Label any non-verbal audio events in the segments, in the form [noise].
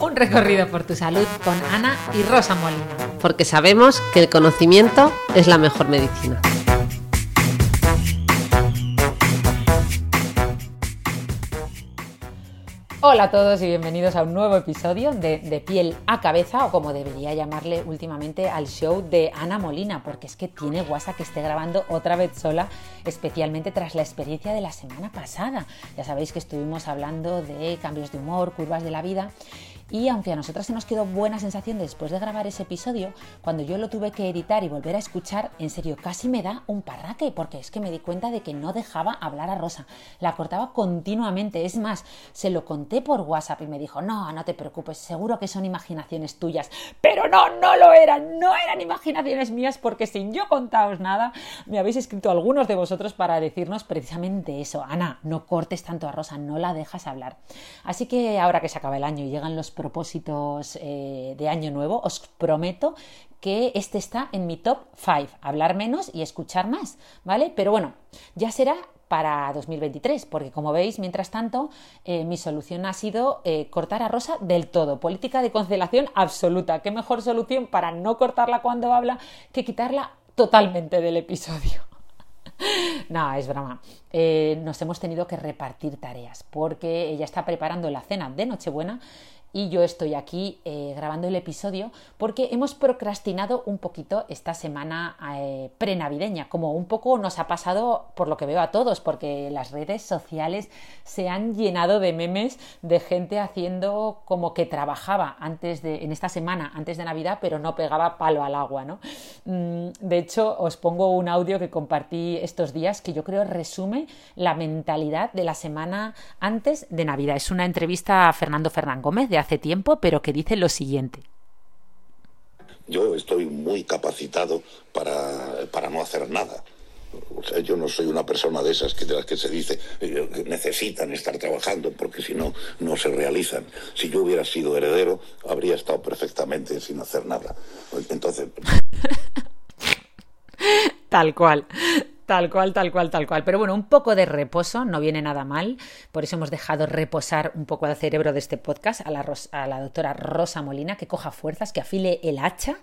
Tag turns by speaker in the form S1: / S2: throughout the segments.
S1: Un recorrido por tu salud con Ana y Rosa Molina.
S2: Porque sabemos que el conocimiento es la mejor medicina.
S1: Hola a todos y bienvenidos a un nuevo episodio de De piel a cabeza o como debería llamarle últimamente al show de Ana Molina, porque es que tiene guasa que esté grabando otra vez sola, especialmente tras la experiencia de la semana pasada. Ya sabéis que estuvimos hablando de cambios de humor, curvas de la vida y aunque a nosotras se nos quedó buena sensación después de grabar ese episodio, cuando yo lo tuve que editar y volver a escuchar, en serio casi me da un parraque, porque es que me di cuenta de que no dejaba hablar a Rosa. La cortaba continuamente. Es más, se lo conté por WhatsApp y me dijo, no, no te preocupes, seguro que son imaginaciones tuyas. Pero no, no lo eran, no eran imaginaciones mías, porque sin yo contaros nada, me habéis escrito algunos de vosotros para decirnos precisamente eso. Ana, no cortes tanto a Rosa, no la dejas hablar. Así que ahora que se acaba el año y llegan los propósitos eh, de año nuevo, os prometo que este está en mi top 5, hablar menos y escuchar más, ¿vale? Pero bueno, ya será para 2023, porque como veis, mientras tanto, eh, mi solución ha sido eh, cortar a Rosa del todo, política de concelación absoluta. ¿Qué mejor solución para no cortarla cuando habla que quitarla totalmente del episodio? [laughs] no, es broma. nos hemos tenido que repartir tareas porque ella está preparando la cena de Nochebuena y yo estoy aquí eh, grabando el episodio porque hemos procrastinado un poquito esta semana eh, prenavideña, como un poco nos ha pasado por lo que veo a todos, porque las redes sociales se han llenado de memes de gente haciendo como que trabajaba antes de, en esta semana, antes de Navidad, pero no pegaba palo al agua, ¿no? Mm, de hecho, os pongo un audio que compartí estos días que yo creo resume la mentalidad de la semana antes de Navidad. Es una entrevista a Fernando Fernán Gómez de hace tiempo, pero que dice lo siguiente.
S3: Yo estoy muy capacitado para, para no hacer nada. O sea, yo no soy una persona de esas que de las que se dice eh, que necesitan estar trabajando porque si no no se realizan. Si yo hubiera sido heredero habría estado perfectamente sin hacer nada. Entonces [laughs]
S1: tal cual. Tal cual, tal cual, tal cual. Pero bueno, un poco de reposo no viene nada mal. Por eso hemos dejado reposar un poco al cerebro de este podcast a la, doctora Rosa Molina, que coja fuerzas, que afile el hacha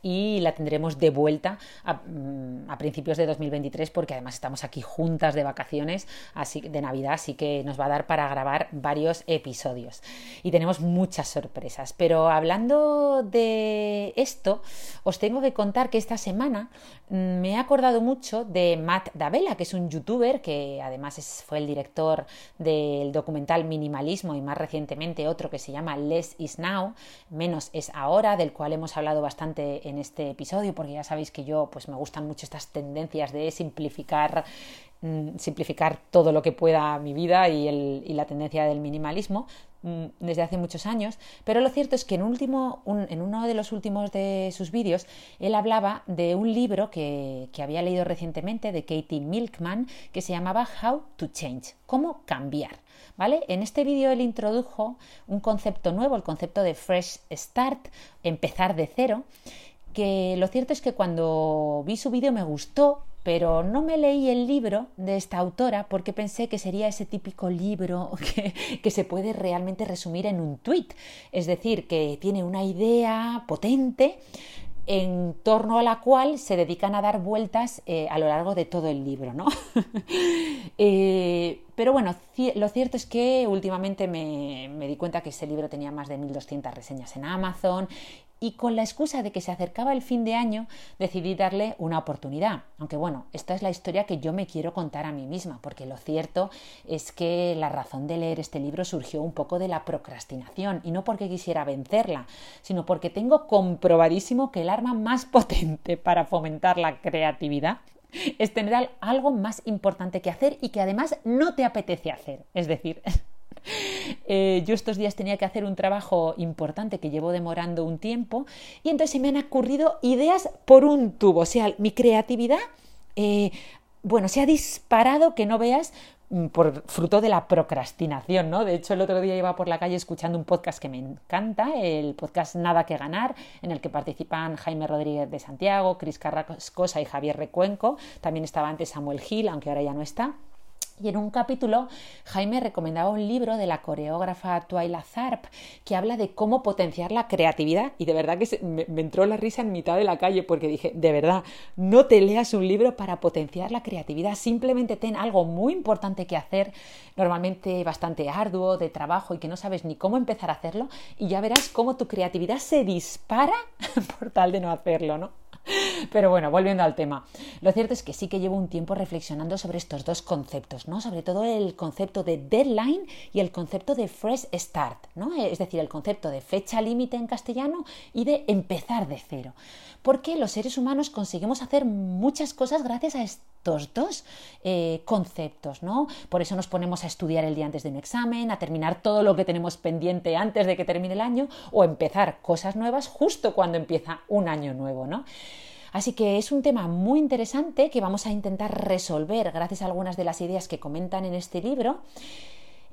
S1: y la tendremos de vuelta a, mm, a, principios de 2023 porque además estamos aquí juntas de vacaciones así, de Navidad, así que nos va a dar para grabar varios episodios. Y tenemos muchas sorpresas. Pero hablando de esto, os tengo que contar que esta semana mm, me he acordado mucho de Matt Davella, que es un youtuber que además fue el director del documental Minimalismo y más recientemente otro que se llama Less is Now, menos es ahora, del cual hemos hablado bastante en este episodio, porque ya sabéis que yo pues me gustan mucho estas tendencias de simplificar simplificar todo lo que pueda mi vida y, el, y la tendencia del minimalismo, Mm, desde hace muchos años, pero lo cierto es que en, último, en uno de los últimos de sus vídeos él hablaba de un libro que, que había leído recientemente de Katie Milkman que se llamaba How to Change, cómo cambiar. ¿Vale? En este vídeo él introdujo un concepto nuevo, el concepto de Fresh Start, empezar de cero, que lo cierto es que cuando vi su vídeo me gustó pero no me leí el libro de esta autora porque pensé que sería ese típico libro [laughs] que, se puede realmente resumir en un tweet, es decir, que tiene una idea potente en torno a la cual se dedican a dar vueltas eh, a lo largo de todo el libro, ¿no? [laughs] Eh, pero bueno, lo cierto es que últimamente me, me, di cuenta que ese libro tenía más de 1.200 reseñas en Amazon y con la excusa de que se acercaba el fin de año decidí darle una oportunidad. Aunque bueno, esta es la historia que yo me quiero contar a mí misma, porque lo cierto es que la razón de leer este libro surgió un poco de la procrastinación y no porque quisiera vencerla, sino porque tengo comprobadísimo que el arma más [laughs] potente para fomentar la creatividad es tener algo más importante que hacer y que además no te apetece hacer. Es decir, [laughs] eh, yo estos días tenía que hacer un trabajo importante que llevo demorando un tiempo y entonces se me han ocurrido ideas por un tubo. O sea, mi creatividad, eh, bueno, se ha disparado que no veas por fruto de la procrastinación, ¿no? De hecho, el otro día iba por la calle escuchando un podcast que me encanta, el podcast Nada que ganar, en el que participan Jaime Rodríguez de Santiago, Cris Carrascosa y Javier Recuenco. También estaba antes Samuel Gil, aunque ahora ya no está. Y en un capítulo, Jaime recomendaba un libro de la coreógrafa Twyla Zarp que habla de cómo potenciar la creatividad. Y de verdad que me, me, entró la risa en mitad de la calle porque dije, de verdad, no te leas un libro para potenciar la creatividad. Simplemente ten algo muy importante que hacer, normalmente bastante arduo, de trabajo y que no sabes ni cómo empezar a hacerlo. Y ya verás cómo tu creatividad se dispara [laughs] por tal de no hacerlo, ¿no? [laughs] Pero bueno, volviendo al tema. Lo cierto es que sí que llevo un tiempo reflexionando sobre estos dos conceptos, ¿no? Sobre todo el concepto de deadline y el concepto de fresh start, ¿no? Es decir, el concepto de fecha límite en castellano y de empezar de cero. Porque los seres humanos conseguimos hacer muchas cosas gracias a estos dos eh, conceptos, ¿no? Por eso nos ponemos a estudiar el día antes de un examen, a terminar todo lo que tenemos pendiente antes de que termine el año o empezar cosas nuevas justo cuando empieza un año nuevo, ¿no? Así que es un tema muy interesante que vamos a intentar resolver gracias a algunas de las ideas que comentan en este libro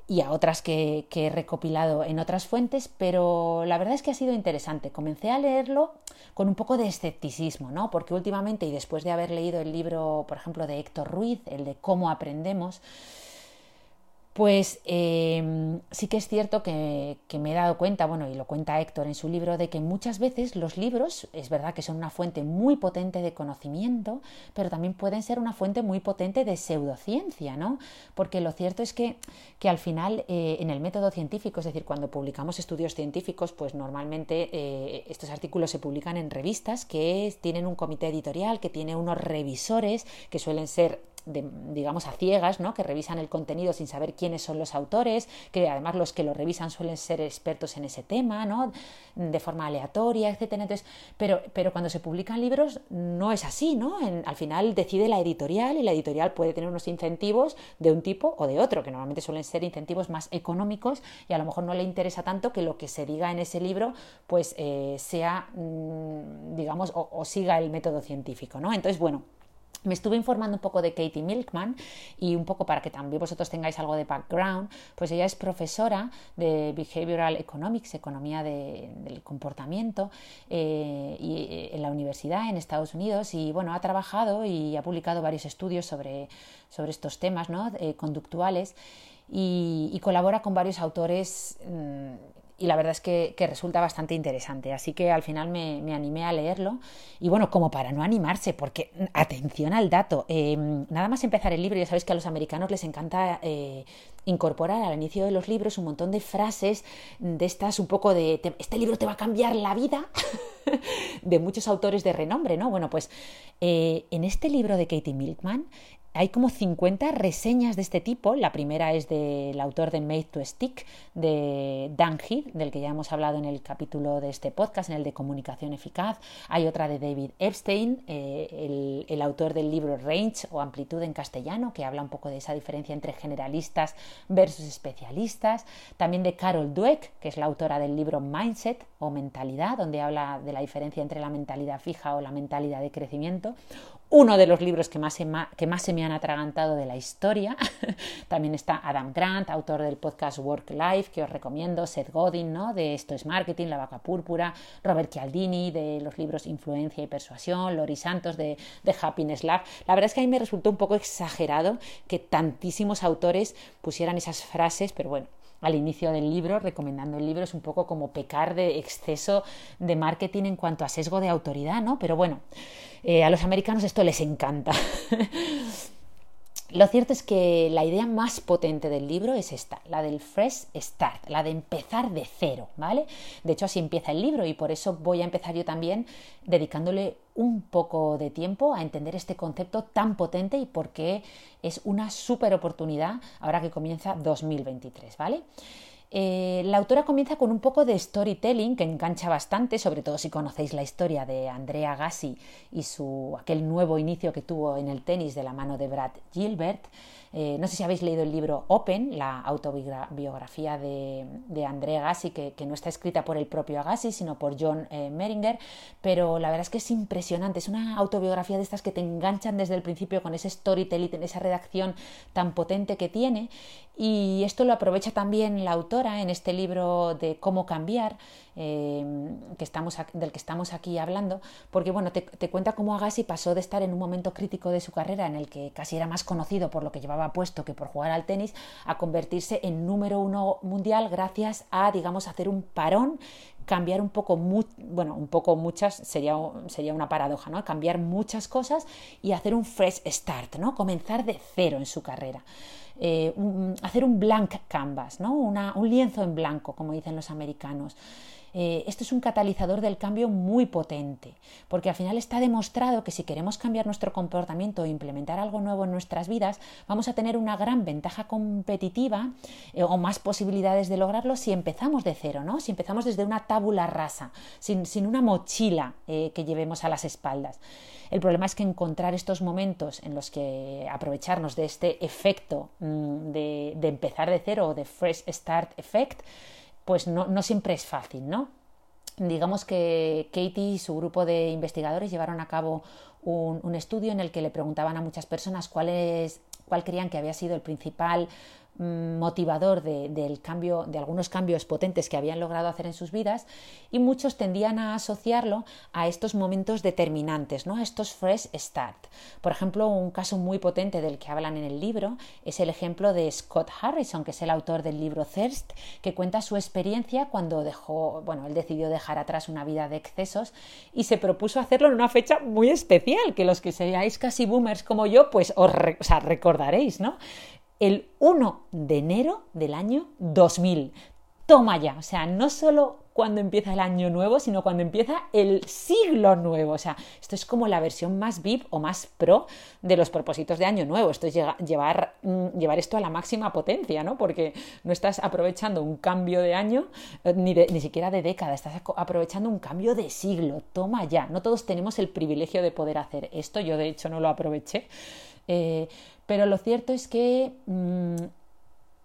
S1: y a otras que, he recopilado en otras fuentes, pero la verdad es que ha sido interesante. Comencé a leerlo con un poco de escepticismo, ¿no? Porque últimamente, y después de haber leído el libro, por ejemplo, de Héctor Ruiz, el de Cómo aprendemos, pues em, sí que es cierto que, me he dado cuenta, bueno, y lo cuenta Héctor en su libro, de que muchas veces los libros, es verdad que son una fuente muy potente de conocimiento, pero también pueden ser una fuente muy potente de pseudociencia, ¿no? Porque lo cierto es que, que al final eh, en el método científico, es decir, cuando publicamos estudios científicos, pues normalmente eh, estos artículos se publican en revistas que tienen un comité editorial, que tiene unos revisores, que suelen ser digamos, a ciegas, ¿no? que revisan el contenido sin saber quiénes son los autores, que además los que lo revisan suelen ser expertos en ese tema, ¿no? de forma aleatoria, etcétera. Entonces, pero, pero cuando se publican libros no es así, ¿no? al final decide la editorial y la editorial puede tener unos incentivos de un tipo o de otro, que normalmente suelen ser incentivos más económicos y a lo mejor no le interesa tanto que lo que se diga en ese libro pues eh, sea, mm, digamos, o, o siga el método científico, ¿no? Entonces, bueno, me estuve informando un poco de Katie Milkman y un poco para que también vosotros tengáis algo de background, pues ella es profesora de Behavioral Economics, economía del comportamiento, eh, y, eh, en la universidad en Estados Unidos y bueno, ha trabajado y ha publicado varios estudios sobre, sobre estos temas ¿no? Eh, conductuales y, colabora con varios autores. Mm, y la verdad es que, resulta bastante interesante. Así que al final me, animé a leerlo. Y bueno, como para no animarse, porque atención al dato, eh, nada más empezar el libro, ya sabéis que a los americanos les encanta eh, incorporar al inicio de los libros un montón de frases de estas, un poco de, este libro te va a cambiar la vida, [laughs] de muchos autores de renombre, ¿no? Bueno, pues eh, en este libro de Katie Milkman hay como 50 reseñas de este tipo. La primera es del autor de Made to Stick, de Dan Heath, del que ya hemos hablado en el capítulo de este podcast, en el de comunicación eficaz. Hay otra de David Epstein, eh, el, autor del libro Range o Amplitud en castellano, que habla un poco de esa diferencia entre generalistas versus especialistas. También de Carol Dweck, que es la autora del libro Mindset o Mentalidad, donde habla de la diferencia entre la mentalidad fija o la mentalidad de crecimiento uno de los libros que más, se que más se me han atragantado de la historia. [laughs] También está Adam Grant, autor del podcast Work Life, que os recomiendo, Seth Godin, ¿no? de Esto es Marketing, La Vaca Púrpura, Robert Cialdini, de los libros Influencia y Persuasión, Lori Santos, de, de Happiness Lab. La verdad es que a mí me resultó un poco exagerado que tantísimos autores pusieran esas frases, pero bueno, al inicio del libro, recomendando el libro, es un poco como pecar de exceso de marketing en cuanto a sesgo de autoridad, ¿no? Pero bueno, eh, a los americanos esto les encanta. [laughs] Lo cierto es que la idea más potente del libro es esta, la del fresh start, la de empezar de cero, ¿vale? De hecho, así empieza el libro y por eso voy a empezar yo también dedicándole un poco de tiempo a entender este concepto tan potente y por qué es una súper oportunidad ahora que comienza 2023, ¿vale? Eh, la autora comienza con un poco de storytelling que engancha bastante, sobre todo si conocéis la historia de Andrea Gassi y su, aquel nuevo inicio que tuvo en el tenis de la mano de Brad Gilbert. Eh, no sé si habéis leído el libro Open, la autobiografía de, André Agassi, que, no está escrita por el propio Agassi, sino por John eh, Meringer, pero la verdad es que es impresionante, es una autobiografía de estas que te enganchan desde el principio con ese storytelling, esa redacción tan potente que tiene, y esto lo aprovecha también la autora en este libro de Cómo cambiar, eh, del que estamos aquí hablando, porque bueno, te, cuenta cómo Agassi pasó de estar en un momento crítico de su carrera en el que casi era más conocido por lo que llevaba puesto que por jugar al tenis, a convertirse en número uno mundial gracias a, digamos, hacer un parón cambiar un poco, bueno, un poco muchas, sería, sería una paradoja, ¿no? Cambiar muchas cosas y hacer un fresh start, ¿no? Comenzar de cero en su carrera. Eh, hacer un blank canvas, ¿no? un lienzo en blanco, como dicen los americanos. Eh, esto es un catalizador del cambio muy potente, porque al final está demostrado que si queremos cambiar nuestro comportamiento e implementar algo nuevo en nuestras vidas, vamos a tener una gran ventaja competitiva eh, o más posibilidades de lograrlo si empezamos de cero, ¿no? si empezamos desde una tábula rasa, sin, una mochila eh, que llevemos a las espaldas. El problema es que encontrar estos momentos en los que aprovecharnos de este efecto mm, de, de empezar de cero o de fresh start effect, pues no, siempre es fácil, ¿no? Digamos que Katie y su grupo de investigadores llevaron a cabo un, estudio en el que le preguntaban a muchas personas cuál, es, cuál creían que había sido el principal motivador de, del cambio, de algunos cambios potentes que habían logrado hacer en sus vidas y muchos tendían a asociarlo a estos momentos determinantes, ¿no? a estos fresh start. Por ejemplo, un caso muy potente del que hablan en el libro es el ejemplo de Scott Harrison, que es el autor del libro Thirst, que cuenta su experiencia cuando dejó, bueno, él decidió dejar atrás una vida de excesos y se propuso hacerlo en una fecha muy especial, que los que seáis casi boomers como yo, pues os recordaréis, ¿no? El 1 de enero del año 2000. Toma ya, o sea, no solo cuando empieza el año nuevo, sino cuando empieza el siglo nuevo. O sea, esto es como la versión más VIP o más pro de los propósitos de año nuevo. Esto es llevar, mm, llevar esto a la máxima potencia, ¿no? Porque no estás aprovechando un cambio de año, eh, ni, ni siquiera de década, estás aprovechando un cambio de siglo. Toma ya. No todos tenemos el privilegio de poder hacer esto. Yo, de hecho, no lo aproveché. Eh, pero lo cierto es que mm,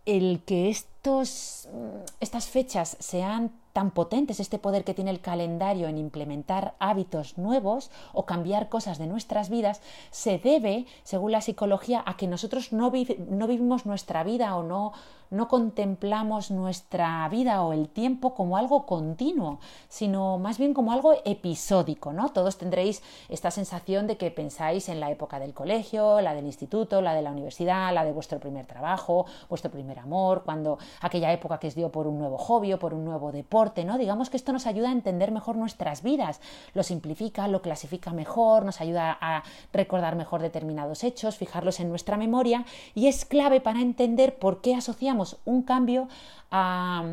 S1: el que estos, mm, estas fechas sean tan potentes, este poder que tiene el calendario en implementar hábitos nuevos o cambiar cosas de nuestras vidas, se debe, según la psicología, a que nosotros no, no vivimos nuestra vida o no no contemplamos nuestra vida o el tiempo como algo continuo, sino más bien como algo episódico, ¿no? Todos tendréis esta sensación de que pensáis en la época del colegio, la del instituto, la de la universidad, la de vuestro primer trabajo, vuestro primer amor, cuando aquella época que os dio por un nuevo hobby o por un nuevo deporte, ¿no? Digamos que esto nos ayuda a entender mejor nuestras vidas, lo simplifica, lo clasifica mejor, nos ayuda a recordar mejor determinados hechos, fijarlos en nuestra memoria y es clave para entender por qué asociamos un cambio a,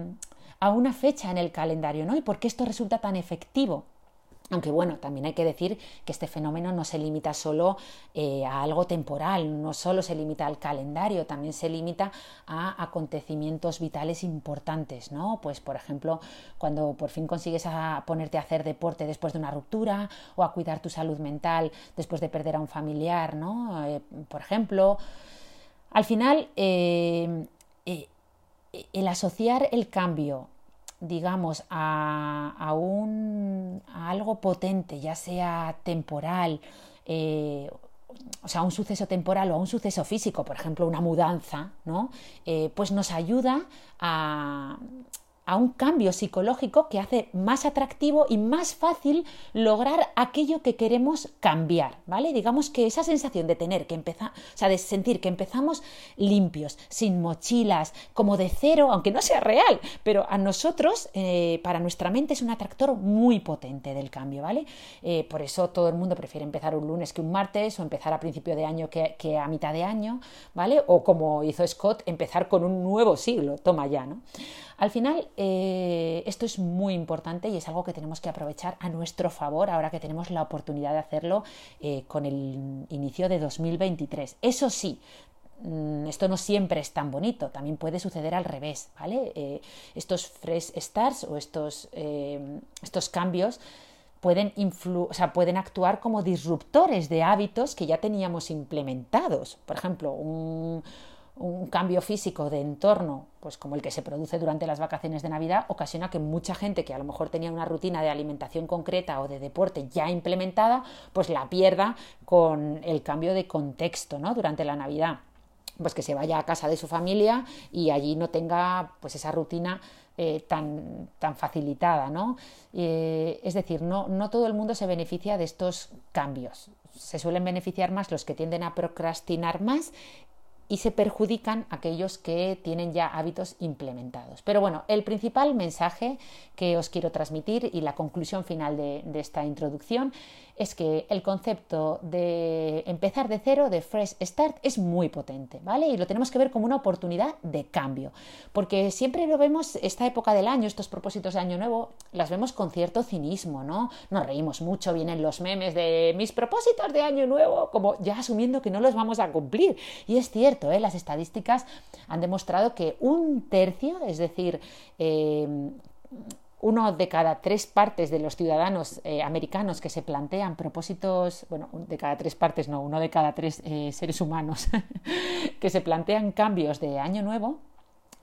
S1: una fecha en el calendario, ¿no? Y por qué esto resulta tan efectivo. Aunque bueno, también hay que decir que este fenómeno no se limita solo eh, a algo temporal, no solo se limita al calendario, también se limita a acontecimientos vitales importantes, ¿no? Pues por ejemplo, cuando por fin consigues a ponerte a hacer deporte después de una ruptura o a cuidar tu salud mental después de perder a un familiar, ¿no? Eh, por ejemplo, al final eh, el asociar el cambio, digamos, a, un, algo potente, ya sea temporal, eh, o sea, un suceso temporal o a un suceso físico, por ejemplo, una mudanza, ¿no? Eh, pues nos ayuda a, a un cambio psicológico que hace más atractivo y más fácil lograr aquello que queremos cambiar, ¿vale? Digamos que esa sensación de tener que empezar, o sea, de sentir que empezamos limpios, sin mochilas, como de cero, aunque no sea real, pero a nosotros, eh, para nuestra mente es un atractor muy potente del cambio, ¿vale? Eh, por eso todo el mundo prefiere empezar un lunes que un martes o empezar a principio de año que, que a mitad de año, ¿vale? O como hizo Scott, empezar con un nuevo siglo, toma ya, ¿no? Al final, eh, esto es muy importante y es algo que tenemos que aprovechar a nuestro favor ahora que tenemos la oportunidad de hacerlo eh, con el inicio de 2023. Eso sí, mm, esto no siempre es tan bonito, también puede suceder al revés, ¿vale? Eh, estos fresh starts o estos, estos cambios pueden, o sea, pueden actuar como disruptores de hábitos que ya teníamos implementados. Por ejemplo, un, un cambio físico de entorno, pues como el que se produce durante las vacaciones de Navidad, ocasiona que mucha gente que a lo mejor tenía una rutina de alimentación concreta o de deporte ya implementada, pues la pierda con el cambio de contexto, ¿no? Durante la Navidad. Pues que se vaya a casa de su familia y allí no tenga pues esa rutina eh, tan, tan, facilitada, ¿no? Eh, es decir, no, no todo el mundo se beneficia de estos cambios. Se suelen beneficiar más los que tienden a procrastinar más y se perjudican aquellos que tienen ya hábitos implementados. Pero bueno, el principal mensaje que os quiero transmitir y la conclusión final de, de esta introducción es que el concepto de empezar de cero, de fresh start, es muy potente, ¿vale? Y lo tenemos que ver como una oportunidad de cambio, porque siempre lo vemos, esta época del año, estos propósitos de año nuevo, las vemos con cierto cinismo, ¿no? Nos reímos mucho, vienen los memes de mis propósitos de año nuevo, como ya asumiendo que no los vamos a cumplir. Y es cierto, ¿eh? las estadísticas han demostrado que un tercio, es decir, eh, uno de cada tres partes de los ciudadanos eh, americanos que se plantean propósitos, bueno, de cada tres partes no, uno de cada tres eh, seres humanos [laughs] que se plantean cambios de año nuevo,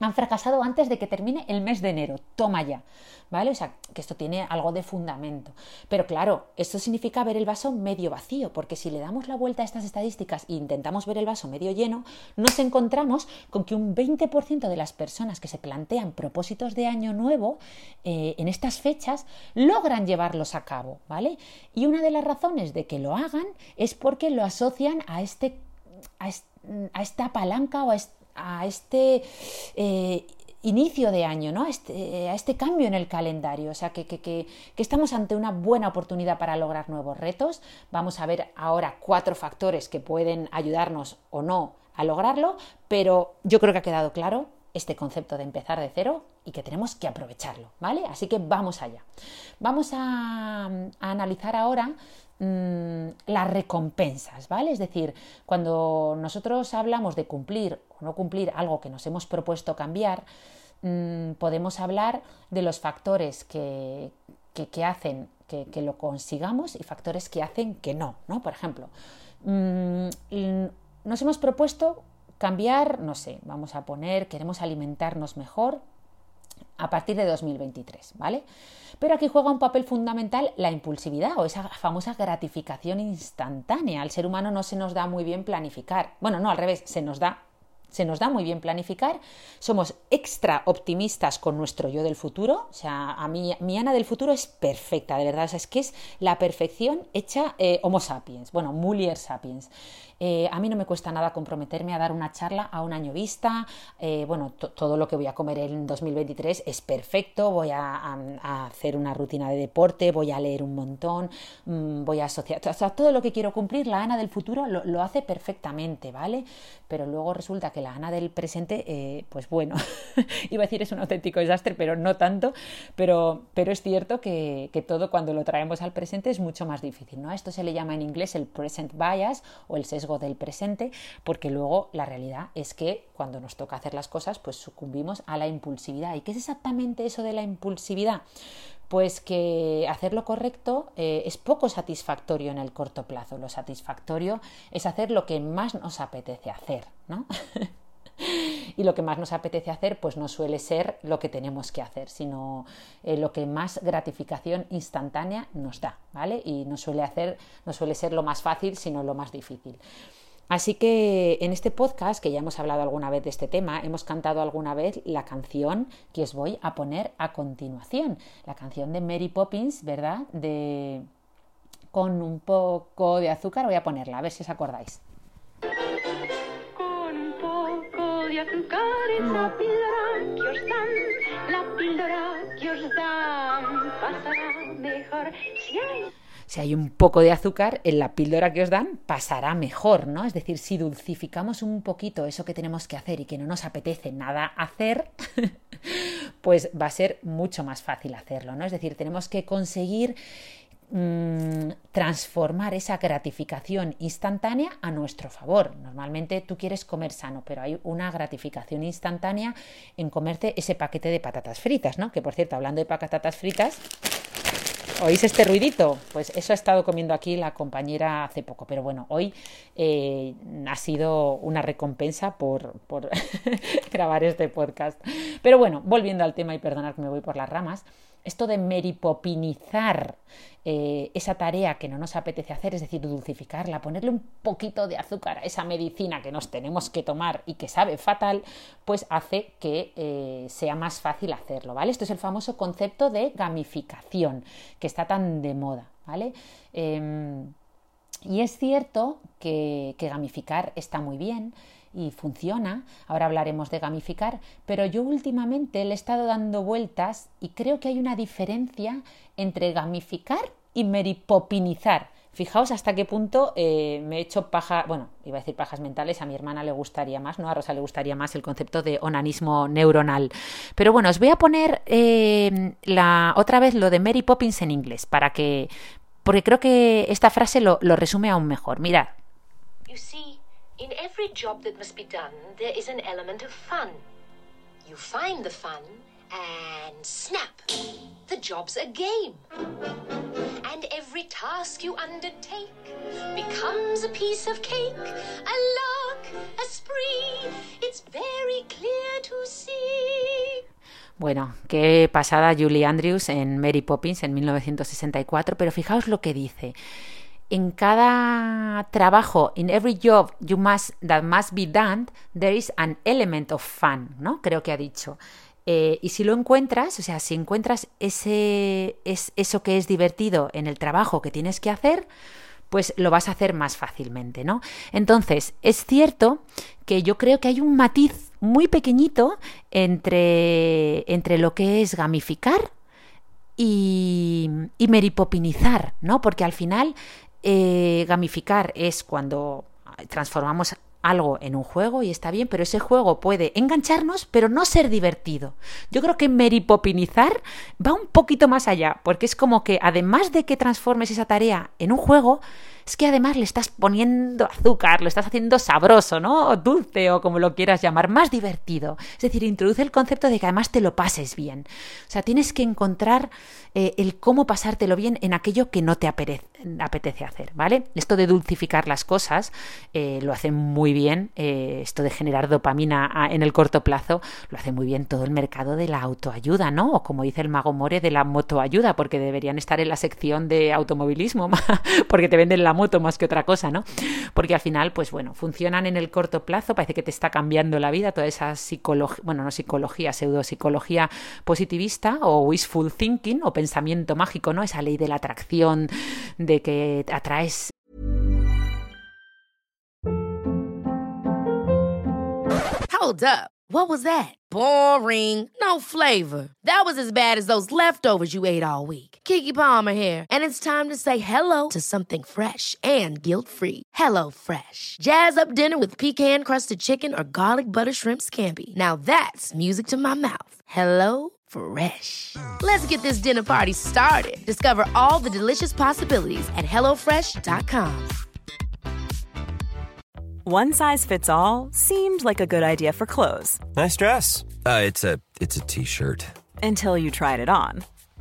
S1: han fracasado antes de que termine el mes de enero. Toma ya. ¿Vale? O sea, que esto tiene algo de fundamento. Pero claro, esto significa ver el vaso medio vacío, porque si le damos la vuelta a estas estadísticas e intentamos ver el vaso medio lleno, nos encontramos con que un 20% de las personas que se plantean propósitos de año nuevo eh, en estas fechas logran llevarlos a cabo, ¿vale? Y una de las razones de que lo hagan es porque lo asocian a este a, esta palanca o a a este eh, inicio de año, ¿no? a, este, a, este, cambio en el calendario. O sea, que, que, estamos ante una buena oportunidad para lograr nuevos retos. Vamos a ver ahora cuatro factores que pueden ayudarnos o no a lograrlo, pero yo creo que ha quedado claro este concepto de empezar de cero y que tenemos que aprovecharlo, ¿vale? Así que vamos allá. Vamos a analizar ahora Mm, las recompensas, ¿vale? Es decir, cuando nosotros hablamos de cumplir o no cumplir algo que nos hemos propuesto cambiar, mm, podemos hablar de los factores que, hacen que, lo consigamos y factores que hacen que no, ¿no? Por ejemplo, mm, nos hemos propuesto cambiar, no sé, vamos a poner, queremos alimentarnos mejor a partir de 2023, ¿vale? Pero aquí juega un papel fundamental la impulsividad o esa famosa gratificación instantánea. Al ser humano no se nos da muy bien planificar. Bueno, no, al revés, se nos da se nos da muy bien planificar, somos extra optimistas con nuestro yo del futuro, o sea, a mí, mi Ana del futuro es perfecta, de verdad, es que es la perfección hecha eh, Homo sapiens, bueno, Mulier sapiens. Eh, a mí no me cuesta nada comprometerme a dar una charla a un año vista. Eh, bueno, todo lo que voy a comer en 2023 es perfecto. Voy a, hacer una rutina de deporte, voy a leer un montón, mm, voy a asociar. O sea, todo lo que quiero cumplir, la Ana del futuro lo, hace perfectamente, ¿vale? Pero luego resulta que la Ana del presente, eh, pues bueno, [laughs] iba a decir es un auténtico desastre, pero no tanto. Pero, pero es cierto que, que todo cuando lo traemos al presente es mucho más difícil, ¿no? Esto se le llama en inglés el present bias o el sesgo del presente, porque luego la realidad es que cuando nos toca hacer las cosas, pues sucumbimos a la impulsividad. ¿Y qué es exactamente eso de la impulsividad? Pues que hacer lo correcto eh, es poco satisfactorio en el corto plazo. Lo satisfactorio es hacer lo que más nos apetece hacer, ¿no? [laughs] y lo que más nos apetece hacer pues no suele ser lo que tenemos que hacer, sino eh, lo que más gratificación instantánea nos da, ¿vale? Y no suele hacer, no suele ser lo más fácil, sino lo más difícil. Así que en este podcast, que ya hemos hablado alguna vez de este tema, hemos cantado alguna vez la canción que os voy a poner a continuación, la canción de Mary Poppins, ¿verdad? De con un poco de azúcar, voy a ponerla, a ver si os acordáis. la píldora que os dan, la píldora que os dan pasará mejor si hay si hay un poco de azúcar en la píldora que os dan, pasará mejor, ¿no? Es decir, si dulcificamos un poquito eso que tenemos que hacer y que no nos apetece nada hacer, [laughs] pues va a ser mucho más fácil hacerlo, ¿no? Es decir, tenemos que conseguir mm, transformar esa gratificación instantánea a nuestro favor. Normalmente tú quieres comer sano, pero hay una gratificación instantánea en comerte ese paquete de patatas fritas, ¿no? Que por cierto, hablando de patatas fritas, ¿Oís este ruidito? Pues eso ha estado comiendo aquí la compañera hace poco, pero bueno, hoy eh, ha sido una recompensa por, por [laughs] grabar este podcast. Pero bueno, volviendo al tema y perdonad que me voy por las ramas, esto de meripopinizar eh, esa tarea que no nos apetece hacer, es decir, dulcificarla, ponerle un poquito de azúcar a esa medicina que nos tenemos que tomar y que sabe fatal, pues hace que eh, sea más fácil hacerlo, ¿vale? Esto es el famoso concepto de gamificación, que está tan de moda, ¿vale? Em, y es cierto que gamificar está muy bien, y funciona. Ahora hablaremos de gamificar, pero yo últimamente le he estado dando vueltas y creo que hay una diferencia entre gamificar y meripopinizar. Fijaos hasta qué punto eh, me he hecho paja, bueno, iba a decir pajas mentales, a mi hermana le gustaría más, ¿no? A Rosa le gustaría más el concepto de onanismo neuronal. Pero bueno, os voy a poner eh, la, otra vez lo de Mary Poppins en inglés, para que, porque creo que esta frase lo, lo resume aún mejor. Mirad. In every job that must be done, there is an element of fun. You find the fun, and snap! The job's a game. And every task you undertake becomes a piece of cake, a lark, a spree. It's very clear to see. Bueno, qué pasada Julie Andrews en Mary Poppins en 1964, pero fijaos lo que dice en cada trabajo, in every job you must, that must be done, there is an element of fun, ¿no? Creo que ha dicho. Eh, y si lo encuentras, o sea, si encuentras ese, es, eso que es divertido en el trabajo que tienes que hacer, pues lo vas a hacer más fácilmente, ¿no? Entonces, es cierto que yo creo que hay un matiz muy pequeñito entre, entre lo que es gamificar y, y meripopinizar, ¿no? Porque al final eh, gamificar es cuando transformamos algo en un juego y está bien, pero ese juego puede engancharnos, pero no ser divertido. Yo creo que meripopinizar va un poquito más allá, porque es como que además de que transformes esa tarea en un juego, es que además le estás poniendo azúcar, lo estás haciendo sabroso, ¿no? O dulce o como lo quieras llamar, más divertido. Es decir, introduce el concepto de que además te lo pases bien. O sea, tienes que encontrar eh, el cómo pasártelo bien en aquello que no te apetece, hacer, ¿vale? Esto de dulcificar las cosas eh, lo hace muy bien, eh, esto de generar dopamina ah, en el corto plazo lo hace muy bien todo el mercado de la autoayuda, ¿no? O como dice el mago More, de la motoayuda, porque deberían estar en la sección de automovilismo, [laughs] porque te venden la moto más que otra cosa, ¿no? Porque al final, pues bueno, funcionan en el corto plazo, parece que te está cambiando la vida toda esa psicología, bueno, no psicología, pseudopsicología positivista o wishful thinking o pensamiento mágico, ¿no? Esa ley de la atracción, de que atraes
S4: Hold up. What was that? Boring. No flavor. That was as bad as leftovers you ate all week. Kiki Palmer here, and it's time to say hello to something fresh and guilt-free. Hello Fresh. Jazz up dinner with pecan-crusted chicken or garlic butter shrimp scampi. Now that's music to my mouth. Hello Fresh. Let's get this dinner party started. Discover all the delicious possibilities at hellofresh.com.
S5: One size fits all seemed like a good idea for clothes.
S6: Nice dress. Uh, it's a it's a t-shirt.
S5: Until you tried it on.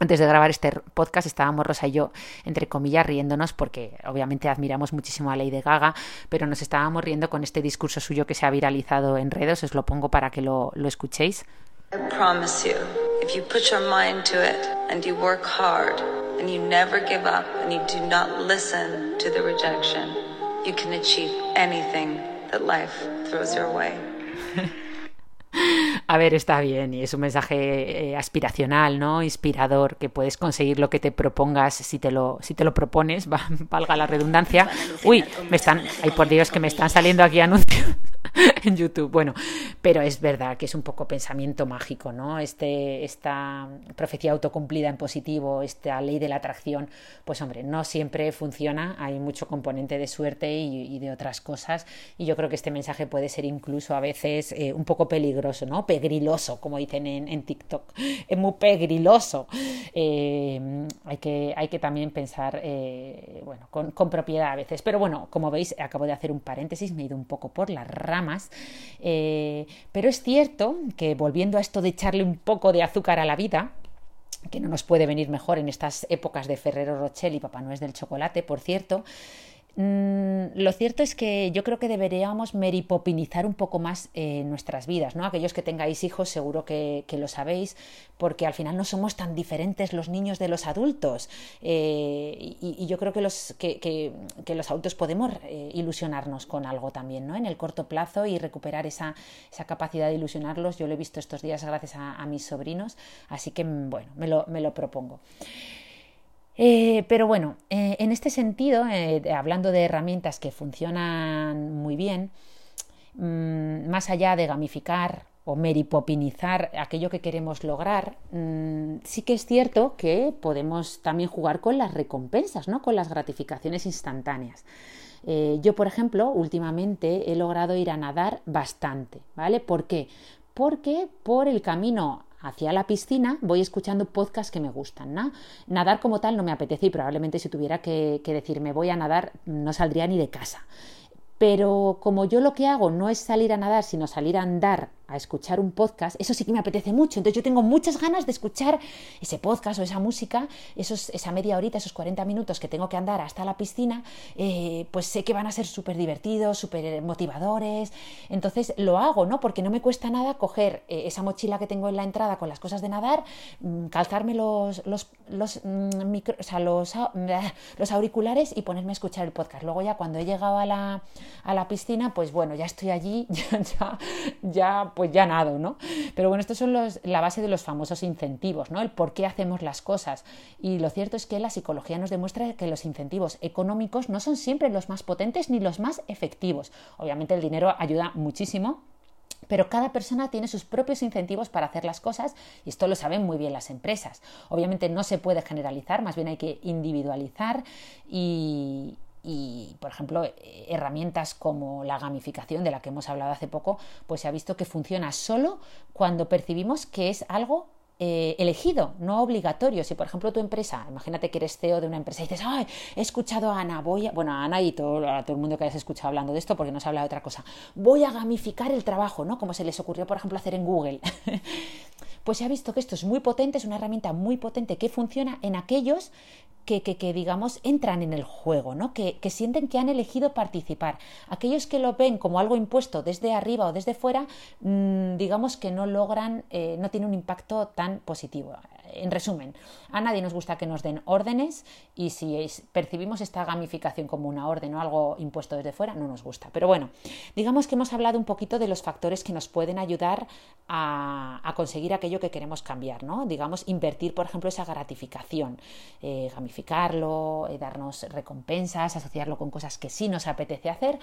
S1: antes de grabar este podcast estábamos Rosa y yo, entre comillas, riéndonos porque obviamente admiramos muchísimo a Lady Gaga, pero nos estábamos riendo con este discurso suyo que se ha viralizado en redes. Os lo pongo para que lo, lo escuchéis.
S7: I promise you, if you put your mind to it and you work hard and you never give up and you do not listen to the rejection, you can achieve anything that life throws your way. [laughs] [laughs]
S1: A ver, está bien y es un mensaje eh, aspiracional, ¿no? Inspirador, que puedes conseguir lo que te propongas si te lo, si te lo propones, [laughs] valga la redundancia. Uy, me están, ay por Dios que me están saliendo aquí anuncios. [laughs] en YouTube. Bueno, pero es verdad que es un poco pensamiento mágico, ¿no? Este, esta profecía autocumplida en positivo, esta ley de la atracción, pues hombre, no siempre funciona, hay mucho componente de suerte y, de otras cosas, y yo creo que este mensaje puede ser incluso a veces eh, un poco peligroso, ¿no? Pegriloso, como dicen en, TikTok, es muy pegriloso. Eh, hay, que, hay que también pensar, eh, bueno, con, con propiedad a veces, pero bueno, como veis, acabo de hacer un paréntesis, me he ido un poco por la rama eh, pero es cierto que volviendo a esto de echarle un poco de azúcar a la vida, que no nos puede venir mejor en estas épocas de Ferrero Rocher y Papá Noel del chocolate, por cierto, lo cierto es que yo creo que deberíamos meripopinizar un poco más eh, nuestras vidas, ¿no? Aquellos que tengáis hijos seguro que, lo sabéis, porque al final no somos tan diferentes los niños de los adultos. Eh, y, yo creo que los, que, los adultos podemos eh, ilusionarnos con algo también, ¿no? En el corto plazo y recuperar esa, esa capacidad de ilusionarlos. Yo lo he visto estos días gracias a, mis sobrinos, así que, bueno, me lo, me lo propongo. Eh, pero bueno, eh, en este sentido, eh, hablando de herramientas que funcionan muy bien, mm, más allá de gamificar o meripopinizar aquello que queremos lograr, mm, sí que es cierto que podemos también jugar con las recompensas, ¿no? con las gratificaciones instantáneas. yo, por ejemplo, últimamente he logrado ir a nadar bastante, ¿vale? ¿Por qué? Porque por el camino hacia la piscina voy escuchando podcasts que me gustan. Nadar como tal no me apetece y probablemente si tuviera que, que decir me voy a nadar no saldría ni de casa. Pero como yo lo que hago no es salir a nadar, sino salir a andar a escuchar un podcast, eso sí que me apetece mucho. Entonces yo tengo muchas ganas de escuchar ese podcast o esa música, esos, esa media horita, esos 40 minutos que tengo que andar hasta la piscina, eh, pues sé que van a ser súper divertidos, súper motivadores. Entonces lo hago, ¿no? Porque no me cuesta nada coger eh, esa mochila que tengo en la entrada con las cosas de nadar, mm, calzarme los, los, los, mm, o sea, los, [laughs] los auriculares y ponerme a escuchar el podcast. Luego ya cuando he llegado a la, a la piscina, pues bueno, ya estoy allí, [laughs] ya, ya, pues ya nado, ¿no? Pero bueno, estos son los, la base de los famosos incentivos, ¿no? El por qué hacemos las cosas. Y lo cierto es que la psicología nos demuestra que los incentivos económicos no son siempre los más potentes ni los más efectivos. Obviamente el dinero ayuda muchísimo, pero cada persona tiene sus propios incentivos para hacer las cosas y esto lo saben muy bien las empresas. Obviamente no se puede generalizar, más bien hay que individualizar y, y, por ejemplo, herramientas como la gamificación de la que hemos hablado hace poco, pues se ha visto que funciona solo cuando percibimos que es algo eh, elegido, no obligatorio. Si, por ejemplo, tu empresa, imagínate que eres CEO de una empresa y dices, ay, he escuchado a Ana, voy a, bueno, a Ana y todo, a todo el mundo que hayas escuchado hablando de esto, porque no se habla de otra cosa, voy a gamificar el trabajo, ¿no? Como se les ocurrió, por ejemplo, hacer en Google. [laughs] pues se ha visto que esto es muy potente, es una herramienta muy potente que funciona en aquellos que, digamos, entran en el juego, ¿no? Que, sienten que han elegido participar. Aquellos que lo ven como algo impuesto desde arriba o desde fuera, mm, digamos que no logran, eh, no tiene un impacto tan positivo en resumen, a nadie nos gusta que nos den órdenes y si percibimos esta gamificación como una orden o algo impuesto desde fuera, no nos gusta. Pero bueno, digamos que hemos hablado un poquito de los factores que nos pueden ayudar a, conseguir aquello que queremos cambiar, ¿no? Digamos, invertir, por ejemplo, esa gratificación, eh, gamificarlo, eh, darnos recompensas, asociarlo con cosas que sí nos apetece hacer,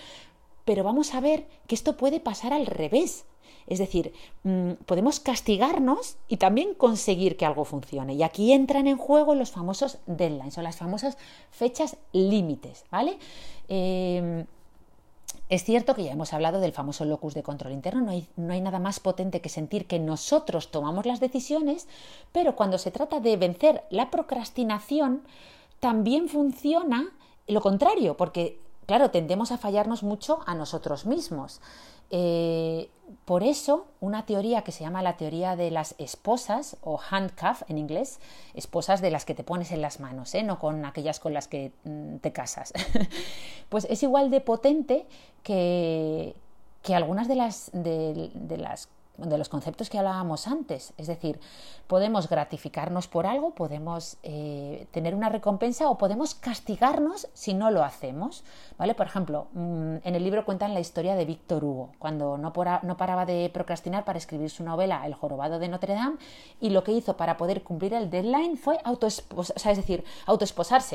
S1: pero vamos a ver que esto puede pasar al revés. Es decir, mm, podemos castigarnos y también conseguir que algo funcione. Y aquí entran en juego los famosos deadlines o las famosas fechas límites, ¿vale? Em, es cierto que ya hemos hablado del famoso locus de control interno, no hay, no hay, nada más potente que sentir que nosotros tomamos las decisiones, pero cuando se trata de vencer la procrastinación, también funciona lo contrario, porque, claro, tendemos a fallarnos mucho a nosotros mismos. Eh, por eso, una teoría que se llama la teoría de las esposas, o handcuff en inglés, esposas de las que te pones en las manos, ¿eh? no con aquellas con las que mm, te casas, [laughs] pues es igual de potente que, que algunas de las, de, las de los conceptos que hablábamos antes. Es decir, podemos gratificarnos por algo, podemos eh, tener una recompensa o podemos castigarnos si no lo hacemos. ¿vale? Por ejemplo, mm, en el libro cuentan la historia de Víctor Hugo, cuando no, no paraba de procrastinar para escribir su novela El jorobado de Notre Dame y lo que hizo para poder cumplir el deadline fue autoesposarse, es decir,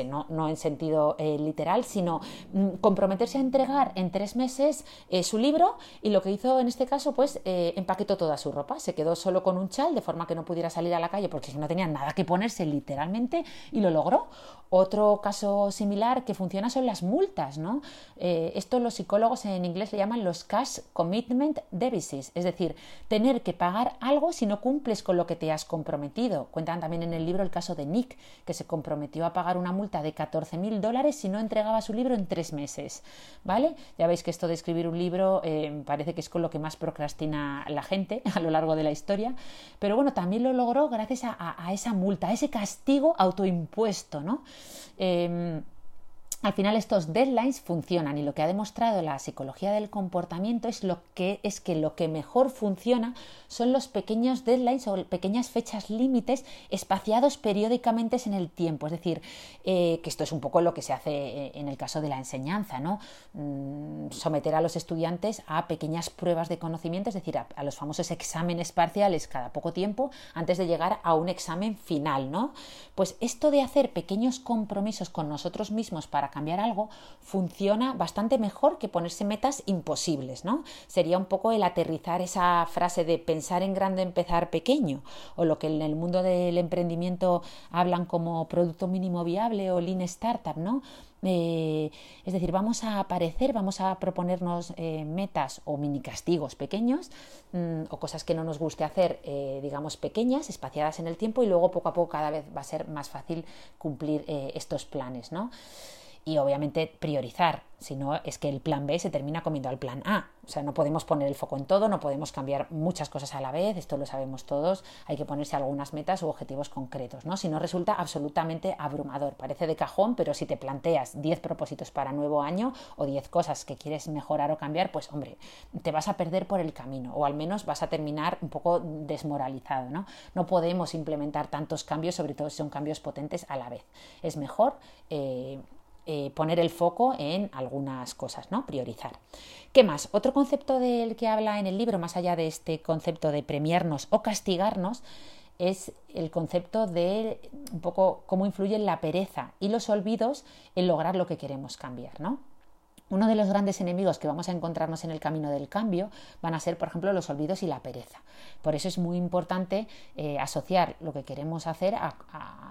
S1: no, no en sentido eh, literal, sino mm, comprometerse a entregar en tres meses eh, su libro y lo que hizo en este caso, pues empaquetó toda su ropa, se quedó solo con un chal de forma que no pudiera salir a la calle porque no tenía nada que ponerse literalmente y lo logró. Otro caso similar que funciona son las multas, ¿no? Eh, esto los psicólogos en inglés le llaman los cash commitment deficits, es decir, tener que pagar algo si no cumples con lo que te has comprometido. Cuentan también en el libro el caso de Nick, que se comprometió a pagar una multa de 14 mil dólares si no entregaba su libro en tres meses, ¿vale? Ya veis que esto de escribir un libro eh, parece que es con lo que más procrastina la gente [laughs] a lo largo de la historia, pero bueno, también lo logró gracias a, esa multa, a ese castigo autoimpuesto, ¿no? Em, al final estos deadlines funcionan y lo que ha demostrado la psicología del comportamiento es, lo que, es que lo que mejor funciona son los pequeños deadlines o pequeñas fechas límites espaciados periódicamente en el tiempo. Es decir, eh, que esto es un poco lo que se hace eh, en el caso de la enseñanza, ¿no? Mm, someter a los estudiantes a pequeñas pruebas de conocimiento, es decir, a, a, los famosos exámenes parciales cada poco tiempo antes de llegar a un examen final, ¿no? Pues esto de hacer pequeños compromisos con nosotros mismos para cambiar algo funciona bastante mejor que ponerse metas imposibles, ¿no? Sería un poco el aterrizar esa frase de pensar en grande, empezar pequeño, o lo que en el mundo del emprendimiento hablan como producto mínimo viable o lean startup, ¿no? Eh, es decir, vamos a aparecer, vamos a proponernos eh, metas o mini castigos pequeños mm, o cosas que no nos guste hacer, eh, digamos, pequeñas, espaciadas en el tiempo y luego poco a poco cada vez va a ser más fácil cumplir estos planes, ¿no? Y obviamente priorizar, si no es que el plan B se termina comiendo al plan A. O sea, no podemos poner el foco en todo, no podemos cambiar muchas cosas a la vez, esto lo sabemos todos, hay que ponerse algunas metas u objetivos concretos, ¿no? Si no resulta absolutamente abrumador, parece de cajón, pero si te planteas 10 propósitos para nuevo año o 10 cosas que quieres mejorar o cambiar, pues hombre, te vas a perder por el camino o al menos vas a terminar un poco desmoralizado, ¿no? No podemos implementar tantos cambios, sobre todo si son cambios potentes a la vez. Es mejor eh, eh, poner el foco en algunas cosas, ¿no? Priorizar. ¿Qué más? Otro concepto del que habla en el libro, más allá de este concepto de premiarnos o castigarnos, es el concepto de un poco cómo influyen la pereza y los olvidos en lograr lo que queremos cambiar, ¿no? Uno de los grandes enemigos que vamos a encontrarnos en el camino del cambio van a ser, por ejemplo, los olvidos y la pereza. Por eso es muy importante eh, asociar lo que queremos hacer a,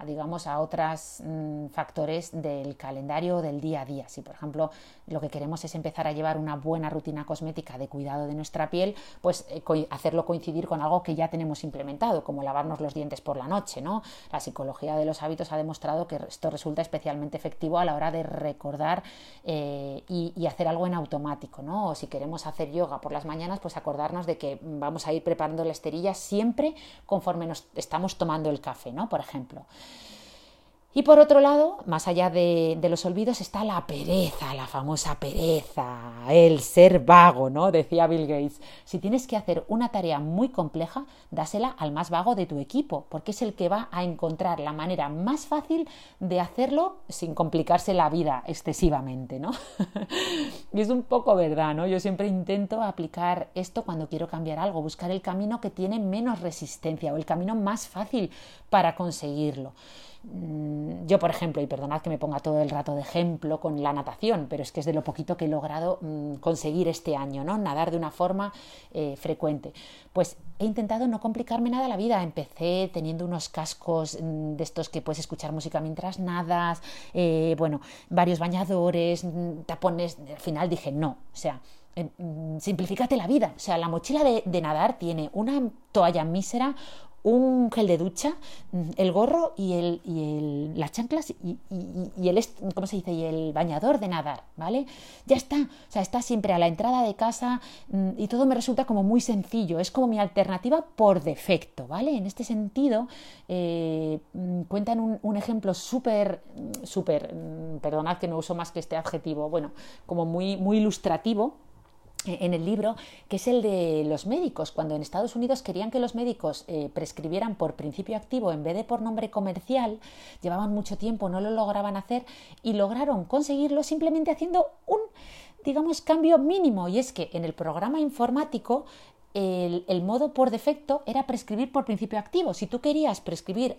S1: digamos, a otros mm, factores del calendario del día a día. Si, por ejemplo, lo que queremos es empezar a llevar una buena rutina cosmética de cuidado de nuestra piel, pues eh, hacerlo coincidir con algo que ya tenemos implementado, como lavarnos los dientes por la noche. ¿no? La psicología de los hábitos ha demostrado que esto resulta especialmente efectivo a la hora de recordar eh, y y, hacer algo en automático, ¿no? O si queremos hacer yoga por las mañanas, pues acordarnos de que vamos a ir preparando la esterilla siempre conforme nos estamos tomando el café, ¿no? Por ejemplo. Y por otro lado, más allá de, los olvidos, está la pereza, la famosa pereza, el ser vago, ¿no? Decía Bill Gates. Si tienes que hacer una tarea muy compleja, dásela al más vago de tu equipo, porque es el que va a encontrar la manera más fácil de hacerlo sin complicarse la vida excesivamente, ¿no? [laughs] y es un poco verdad, ¿no? Yo siempre intento aplicar esto cuando quiero cambiar algo, buscar el camino que tiene menos resistencia o el camino más fácil para conseguirlo. Mm, yo, por ejemplo, y perdonad que me ponga todo el rato de ejemplo con la natación, pero es que es de lo poquito que he logrado mm, conseguir este año, ¿no? Nadar de una forma eh, frecuente. Pues he intentado no complicarme nada la vida. Empecé teniendo unos cascos mm, de estos que puedes escuchar música mientras nadas, eh, bueno, varios bañadores, tapones. Al final dije no, o sea, em, simplifícate la vida. O sea, la mochila de, de, nadar tiene una toalla mísera, un gel de ducha, mm, el gorro y, el, y el, las chanclas y, y, el, ¿cómo se dice? y el bañador de nadar, ¿vale? Ya está, o sea, está siempre a la entrada de casa mm, y todo me resulta como muy sencillo, es como mi alternativa por defecto, ¿vale? En este sentido, eh, mm, cuentan un, un ejemplo súper, súper, perdonad que no uso más que este adjetivo, bueno, como muy, muy ilustrativo en el libro, que es el de los médicos. Cuando en Estados Unidos querían que los médicos eh, prescribieran por principio activo en vez de por nombre comercial, llevaban mucho tiempo, no lo lograban hacer y lograron conseguirlo simplemente haciendo un, digamos, cambio mínimo. Y es que en el programa informático el, el modo por defecto era prescribir por principio activo. Si tú querías prescribir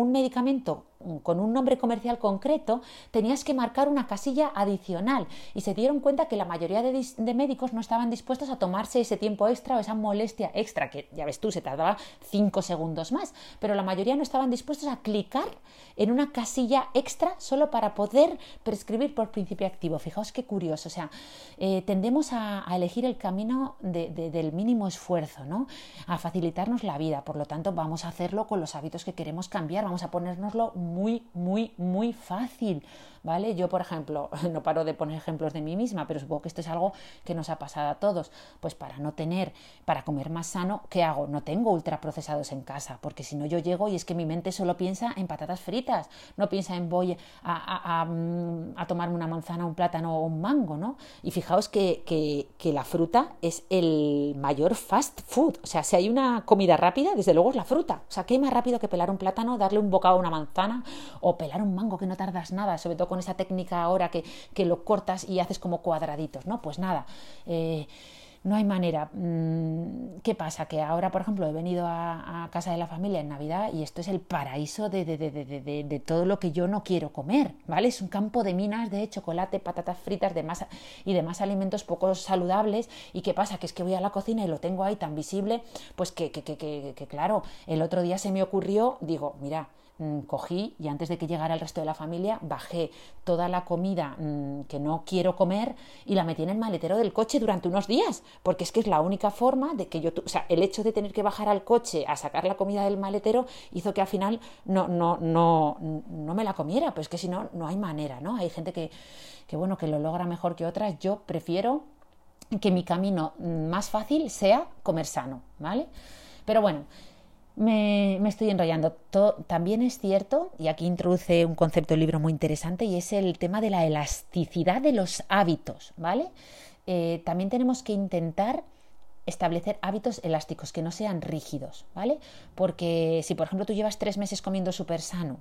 S1: un medicamento con un nombre comercial concreto, tenías que marcar una casilla adicional y se dieron cuenta que la mayoría de, médicos no estaban dispuestos a tomarse ese tiempo extra o esa molestia extra, que ya ves tú, se tardaba cinco segundos más, pero la mayoría no estaban dispuestos a clicar en una casilla extra solo para poder prescribir por principio activo. Fijaos qué curioso, o sea, eh, tendemos a, elegir el camino del mínimo esfuerzo, ¿no? A facilitarnos la vida, por lo tanto vamos a hacerlo con los hábitos que queremos cambiar, vamos a ponérnoslo muy, muy, muy fácil. ¿Vale? Yo, por ejemplo, [laughs] no paro de poner ejemplos de mí misma, pero supongo que esto es algo que nos ha pasado a todos. Pues para no tener, para comer más sano, ¿qué hago? No tengo ultraprocesados en casa, porque si no yo llego y es que mi mente solo piensa en patatas fritas, no piensa en voy a, mm, tomarme una manzana, un plátano o un mango, ¿no? Y fijaos que, que la fruta es el mayor fast food, o sea, si hay una comida rápida, desde luego es la fruta. O sea, ¿qué hay más rápido que pelar un plátano, darle un bocado a una manzana o pelar un mango que no tardas nada, sobre todo con esa técnica ahora que, que lo cortas y haces como cuadraditos, ¿no? Pues nada. Eh, no hay manera. Mm, ¿Qué pasa? Que ahora, por ejemplo, he venido a, casa de la familia en Navidad y esto es el paraíso de, de, de, de, todo lo que yo no quiero comer, ¿vale? Es un campo de minas de chocolate, patatas fritas de masa y demás alimentos poco saludables. ¿Y qué pasa? Que es que voy a la cocina y lo tengo ahí tan visible, pues que, que, que, que claro, el otro día se me ocurrió, digo, mira, cogí y antes de que llegara el resto de la familia bajé toda la comida mm, que no quiero comer y la metí en el maletero del coche durante unos días, porque es que es la única forma de que yo, o sea, el hecho de tener que bajar al coche a sacar la comida del maletero hizo que al final no, no, no, no me la comiera, pues que si no, no hay manera, ¿no? Hay gente que, que, bueno, que lo logra mejor que otras, yo prefiero que mi camino mm, más fácil sea comer sano, ¿vale? Pero bueno, me, estoy enrollando. también es cierto, y aquí introduce un concepto del libro muy interesante, y es el tema de la elasticidad de los hábitos, ¿vale? Eh, también tenemos que intentar establecer hábitos elásticos que no sean rígidos, ¿vale? Porque si por ejemplo tú llevas tres meses comiendo súper sano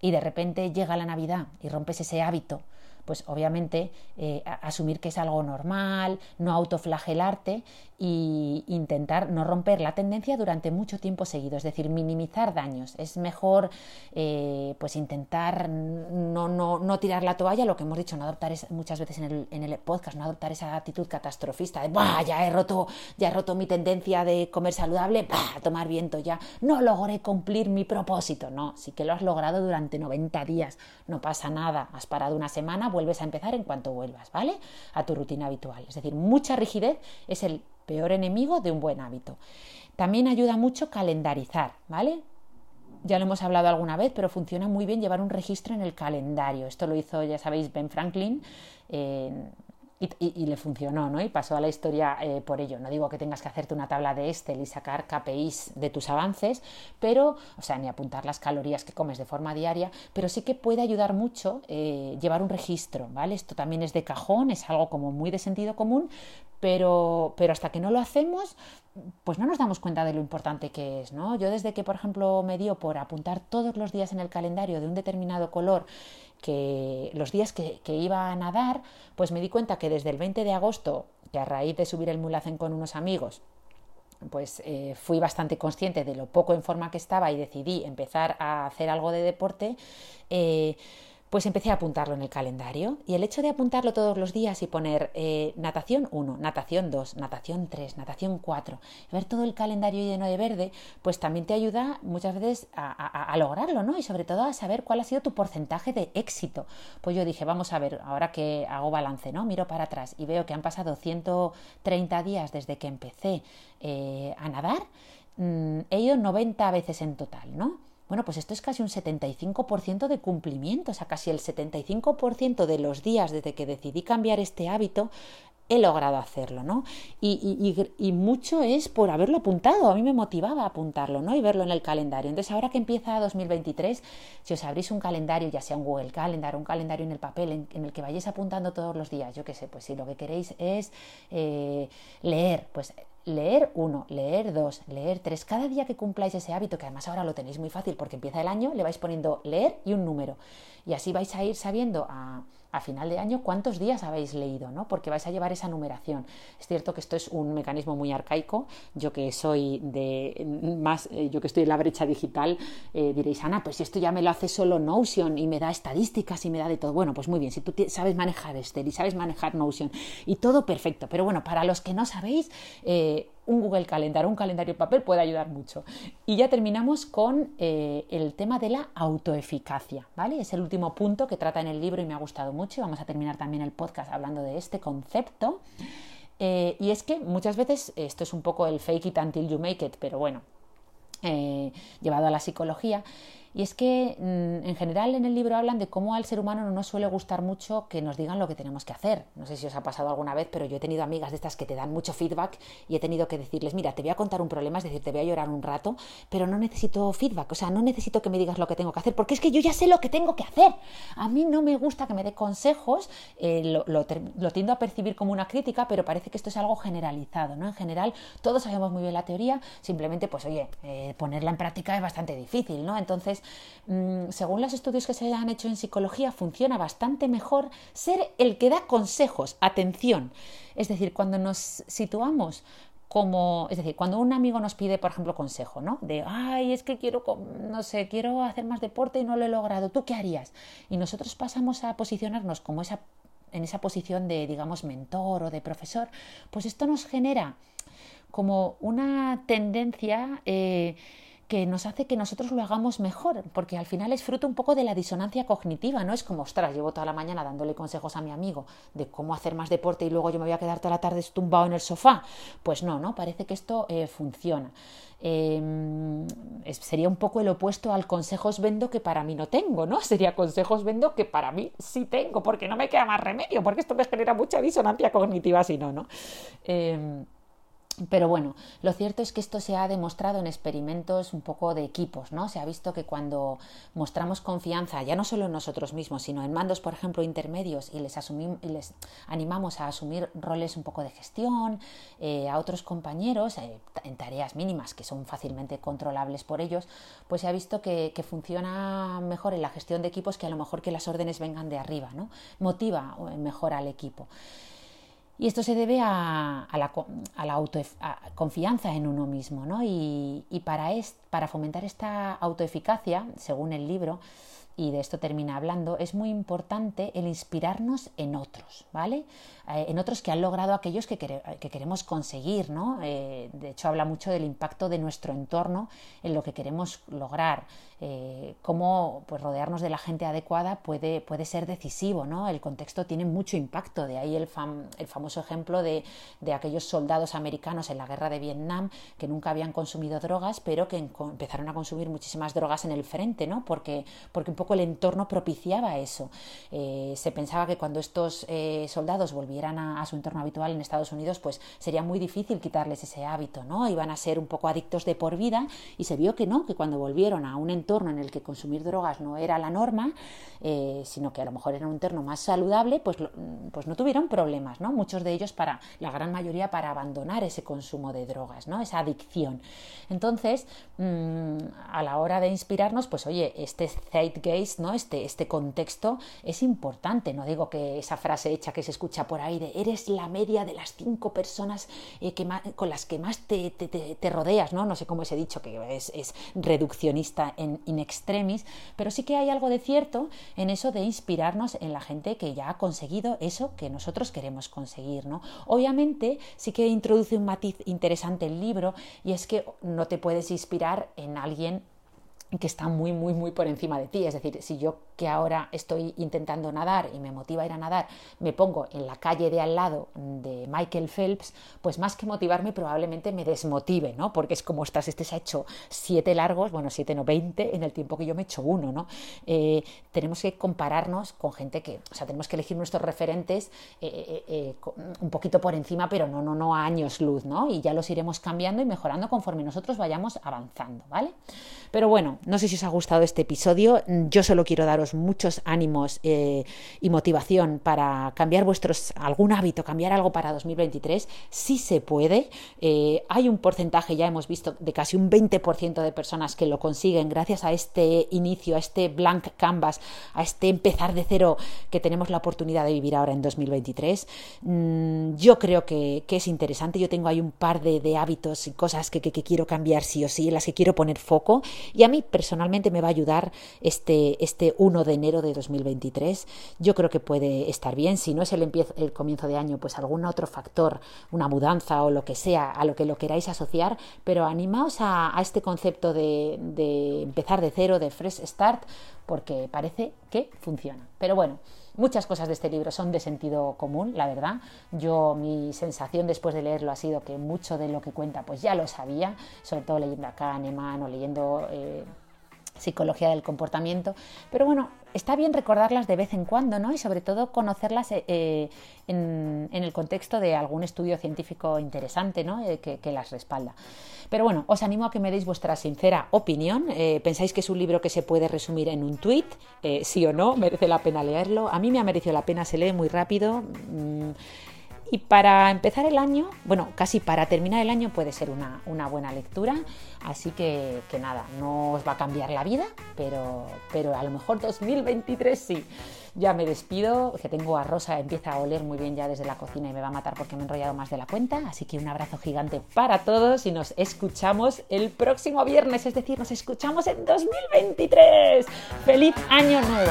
S1: y de repente llega la Navidad y rompes ese hábito, pues obviamente eh, asumir que es algo normal, no autoflagelarte e intentar no romper la tendencia durante mucho tiempo seguido, es decir, minimizar daños. Es mejor eh, pues intentar no, no, no, tirar la toalla, lo que hemos dicho, no adoptar muchas veces en el, en el, podcast, no adoptar esa actitud catastrofista de ya he roto, ya he roto mi tendencia de comer saludable, ¡bah! tomar viento, ya no logré cumplir mi propósito. No, sí que lo has logrado durante 90 días, no pasa nada, has parado una semana, vuelves a empezar en cuanto vuelvas, ¿vale? A tu rutina habitual. Es decir, mucha rigidez es el peor enemigo de un buen hábito. También ayuda mucho calendarizar, ¿vale? Ya lo hemos hablado alguna vez, pero funciona muy bien llevar un registro en el calendario. Esto lo hizo, ya sabéis, Ben Franklin. Y, le funcionó, ¿no? Y pasó a la historia eh, por ello. No digo que tengas que hacerte una tabla de Excel y sacar KPIs de tus avances, pero, o sea, ni apuntar las calorías que comes de forma diaria, pero sí que puede ayudar mucho eh, llevar un registro, ¿vale? Esto también es de cajón, es algo como muy de sentido común, pero, pero hasta que no lo hacemos, pues no nos damos cuenta de lo importante que es, ¿no? Yo desde que, por ejemplo, me dio por apuntar todos los días en el calendario de un determinado color que los días que, iba a nadar, pues me di cuenta que desde el 20 de agosto, que a raíz de subir el mulacén con unos amigos, pues eh, fui bastante consciente de lo poco en forma que estaba y decidí empezar a hacer algo de deporte, eh, pues empecé a apuntarlo en el calendario y el hecho de apuntarlo todos los días y poner eh, natación 1, natación 2, natación 3, natación 4, ver todo el calendario lleno de verde, pues también te ayuda muchas veces a, lograrlo, ¿no? Y sobre todo a saber cuál ha sido tu porcentaje de éxito. Pues yo dije, vamos a ver, ahora que hago balance, ¿no? Miro para atrás y veo que han pasado 130 días desde que empecé eh, a nadar, mm, he ido 90 veces en total, ¿no? Bueno, pues esto es casi un 75% de cumplimiento, o sea, casi el 75% de los días desde que decidí cambiar este hábito he logrado hacerlo, ¿no? Y, mucho es por haberlo apuntado, a mí me motivaba apuntarlo, ¿no? Y verlo en el calendario. Entonces, ahora que empieza 2023, si os abrís un calendario, ya sea un Google Calendar, un calendario en el papel, en, el que vayáis apuntando todos los días, yo qué sé, pues si lo que queréis es eh, leer, pues leer uno, leer dos, leer tres. Cada día que cumpláis ese hábito, que además ahora lo tenéis muy fácil porque empieza el año, le vais poniendo leer y un número. Y así vais a ir sabiendo a a final de año cuántos días habéis leído, ¿no? Porque vais a llevar esa numeración. Es cierto que esto es un mecanismo muy arcaico. Yo que soy de más, eh, yo que estoy en la brecha digital, eh, diréis, Ana, pues esto ya me lo hace solo Notion y me da estadísticas y me da de todo. Bueno, pues muy bien, si tú sabes manejar Excel y sabes manejar Notion y todo perfecto. Pero bueno, para los que no sabéis, eh, un Google Calendar, un calendario de papel puede ayudar mucho. Y ya terminamos con eh, el tema de la autoeficacia, ¿vale? Es el último punto que trata en el libro y me ha gustado mucho. Vamos a terminar también el podcast hablando de este concepto. Eh, y es que muchas veces, esto es un poco el fake it until you make it, pero bueno, eh, llevado a la psicología, y es que mm, en general en el libro hablan de cómo al ser humano no nos suele gustar mucho que nos digan lo que tenemos que hacer. No sé si os ha pasado alguna vez, pero yo he tenido amigas de estas que te dan mucho feedback y he tenido que decirles, mira, te voy a contar un problema, es decir, te voy a llorar un rato, pero no necesito feedback, o sea, no necesito que me digas lo que tengo que hacer, porque es que yo ya sé lo que tengo que hacer. A mí no me gusta que me dé consejos, eh, lo, tiendo a percibir como una crítica, pero parece que esto es algo generalizado, ¿no? En general, todos sabemos muy bien la teoría, simplemente, pues oye, eh, ponerla en práctica es bastante difícil, ¿no? Entonces, según los estudios que se han hecho en psicología, funciona bastante mejor ser el que da consejos, atención. Es decir, cuando nos situamos como, es decir, cuando un amigo nos pide, por ejemplo, consejo, ¿no? De, ay, es que quiero, no sé, quiero hacer más deporte y no lo he logrado, ¿tú qué harías? Y nosotros pasamos a posicionarnos como esa, en esa posición de, digamos, mentor o de profesor, pues esto nos genera como una tendencia eh, que nos hace que nosotros lo hagamos mejor, porque al final es fruto un poco de la disonancia cognitiva, no es como, ostras, llevo toda la mañana dándole consejos a mi amigo de cómo hacer más deporte y luego yo me voy a quedar toda la tarde estumbado en el sofá. Pues no, ¿no? Parece que esto eh, funciona. Em, sería un poco el opuesto al consejos vendo que para mí no tengo, ¿no? [laughs] Sería consejos vendo que para mí sí tengo, porque no me queda más remedio, porque esto me genera mucha disonancia cognitiva si no, ¿no? Em, pero bueno, lo cierto es que esto se ha demostrado en experimentos un poco de equipos, ¿no? Se ha visto que cuando mostramos confianza, ya no solo en nosotros mismos, sino en mandos, por ejemplo, intermedios, y les, y les animamos a asumir roles un poco de gestión, eh, a otros compañeros, eh, en tareas mínimas que son fácilmente controlables por ellos, pues se ha visto que, que, funciona mejor en la gestión de equipos que a lo mejor que las órdenes vengan de arriba, ¿no? Motiva mejor al equipo. Y esto se debe a, la, confianza en uno mismo, ¿no? Y, para, para fomentar esta autoeficacia, según el libro, y de esto termina hablando, es muy importante el inspirarnos en otros, ¿vale? Eh, en otros que han logrado aquellos que, queremos conseguir, ¿no? Eh, de hecho, habla mucho del impacto de nuestro entorno en lo que queremos lograr, eh, cómo pues, rodearnos de la gente adecuada puede, puede ser decisivo, ¿no? El contexto tiene mucho impacto, de ahí el, el famoso ejemplo de, de, aquellos soldados americanos en la guerra de Vietnam que nunca habían consumido drogas, pero que empezaron a consumir muchísimas drogas en el frente, ¿no? Porque, porque un poco el entorno propiciaba eso. se pensaba que cuando estos soldados volvieron a, su entorno habitual en Estados Unidos, pues sería muy difícil quitarles ese hábito, ¿no? Iban a ser un poco adictos de por vida y se vio que no, que cuando volvieron a un entorno en el que consumir drogas no era la norma, eh, sino que a lo mejor era un entorno más saludable, pues, pues no tuvieron problemas, ¿no? Muchos de ellos para, la gran mayoría para abandonar ese consumo de drogas, ¿no? Esa adicción. Entonces, mm, a la hora de inspirarnos, pues oye, este zeitgeist, ¿no? Este, este contexto es importante, no digo que esa frase hecha que se escucha por eres la media de las cinco personas eh, que con las que más te, te, rodeas, ¿no? No sé cómo he dicho, que es, es reduccionista en in extremis, pero sí que hay algo de cierto en eso de inspirarnos en la gente que ya ha conseguido eso que nosotros queremos conseguir, ¿no? Obviamente sí que introduce un matiz interesante el libro y es que no te puedes inspirar en alguien que está muy, muy, muy por encima de ti. Es decir, si yo que ahora estoy intentando nadar y me motiva a ir a nadar, me pongo en la calle de al lado de Michael Phelps, pues más que motivarme probablemente me desmotive, ¿no? Porque es como, estás, este se ha hecho siete largos, bueno, siete no, veinte en el tiempo que yo me he hecho uno, ¿no? Eh, tenemos que compararnos con gente que, o sea, tenemos que elegir nuestros referentes eh, eh, un poquito por encima, pero no, no, no a años luz, ¿no? Y ya los iremos cambiando y mejorando conforme nosotros vayamos avanzando, ¿vale? Pero bueno, no sé si os ha gustado este episodio. Yo solo quiero daros muchos ánimos eh, y motivación para cambiar vuestros algún hábito, cambiar algo para 2023. Sí se puede. Eh, hay un porcentaje, ya hemos visto, de casi un 20% de personas que lo consiguen gracias a este inicio, a este blank canvas, a este empezar de cero que tenemos la oportunidad de vivir ahora en 2023. Mm, yo creo que, es interesante. Yo tengo ahí un par de, hábitos y cosas que, que quiero cambiar sí o sí, en las que quiero poner foco y a mí personalmente me va a ayudar este, este 1 de enero de 2023. Yo creo que puede estar bien. Si no es el, el comienzo de año, pues algún otro factor, una mudanza o lo que sea, a lo que lo queráis asociar. Pero animaos a, este concepto de, de empezar de cero, de fresh start, porque parece que funciona. Pero bueno. Muchas cosas de este libro son de sentido común, la verdad. Yo mi sensación después de leerlo ha sido que mucho de lo que cuenta pues ya lo sabía, sobre todo leyendo a Kahneman o leyendo eh, psicología del comportamiento. Pero bueno, está bien recordarlas de vez en cuando, ¿no? Y sobre todo conocerlas eh, eh, en, el contexto de algún estudio científico interesante, ¿no? que, que, las respalda. Pero bueno, os animo a que me deis vuestra sincera opinión. ¿Pensáis que es un libro que se puede resumir en un tweet? sí o no, merece la pena leerlo. A mí me ha merecido la pena, se lee muy rápido. Mm, y para empezar el año, bueno, casi para terminar el año puede ser una, buena lectura. Así que, que, nada, no os va a cambiar la vida, pero, pero a lo mejor 2023 sí. Ya me despido, que tengo a Rosa, empieza a oler muy bien ya desde la cocina y me va a matar porque me he enrollado más de la cuenta. Así que un abrazo gigante para todos y nos escuchamos el próximo viernes, es decir, nos escuchamos en 2023. ¡Feliz año nuevo!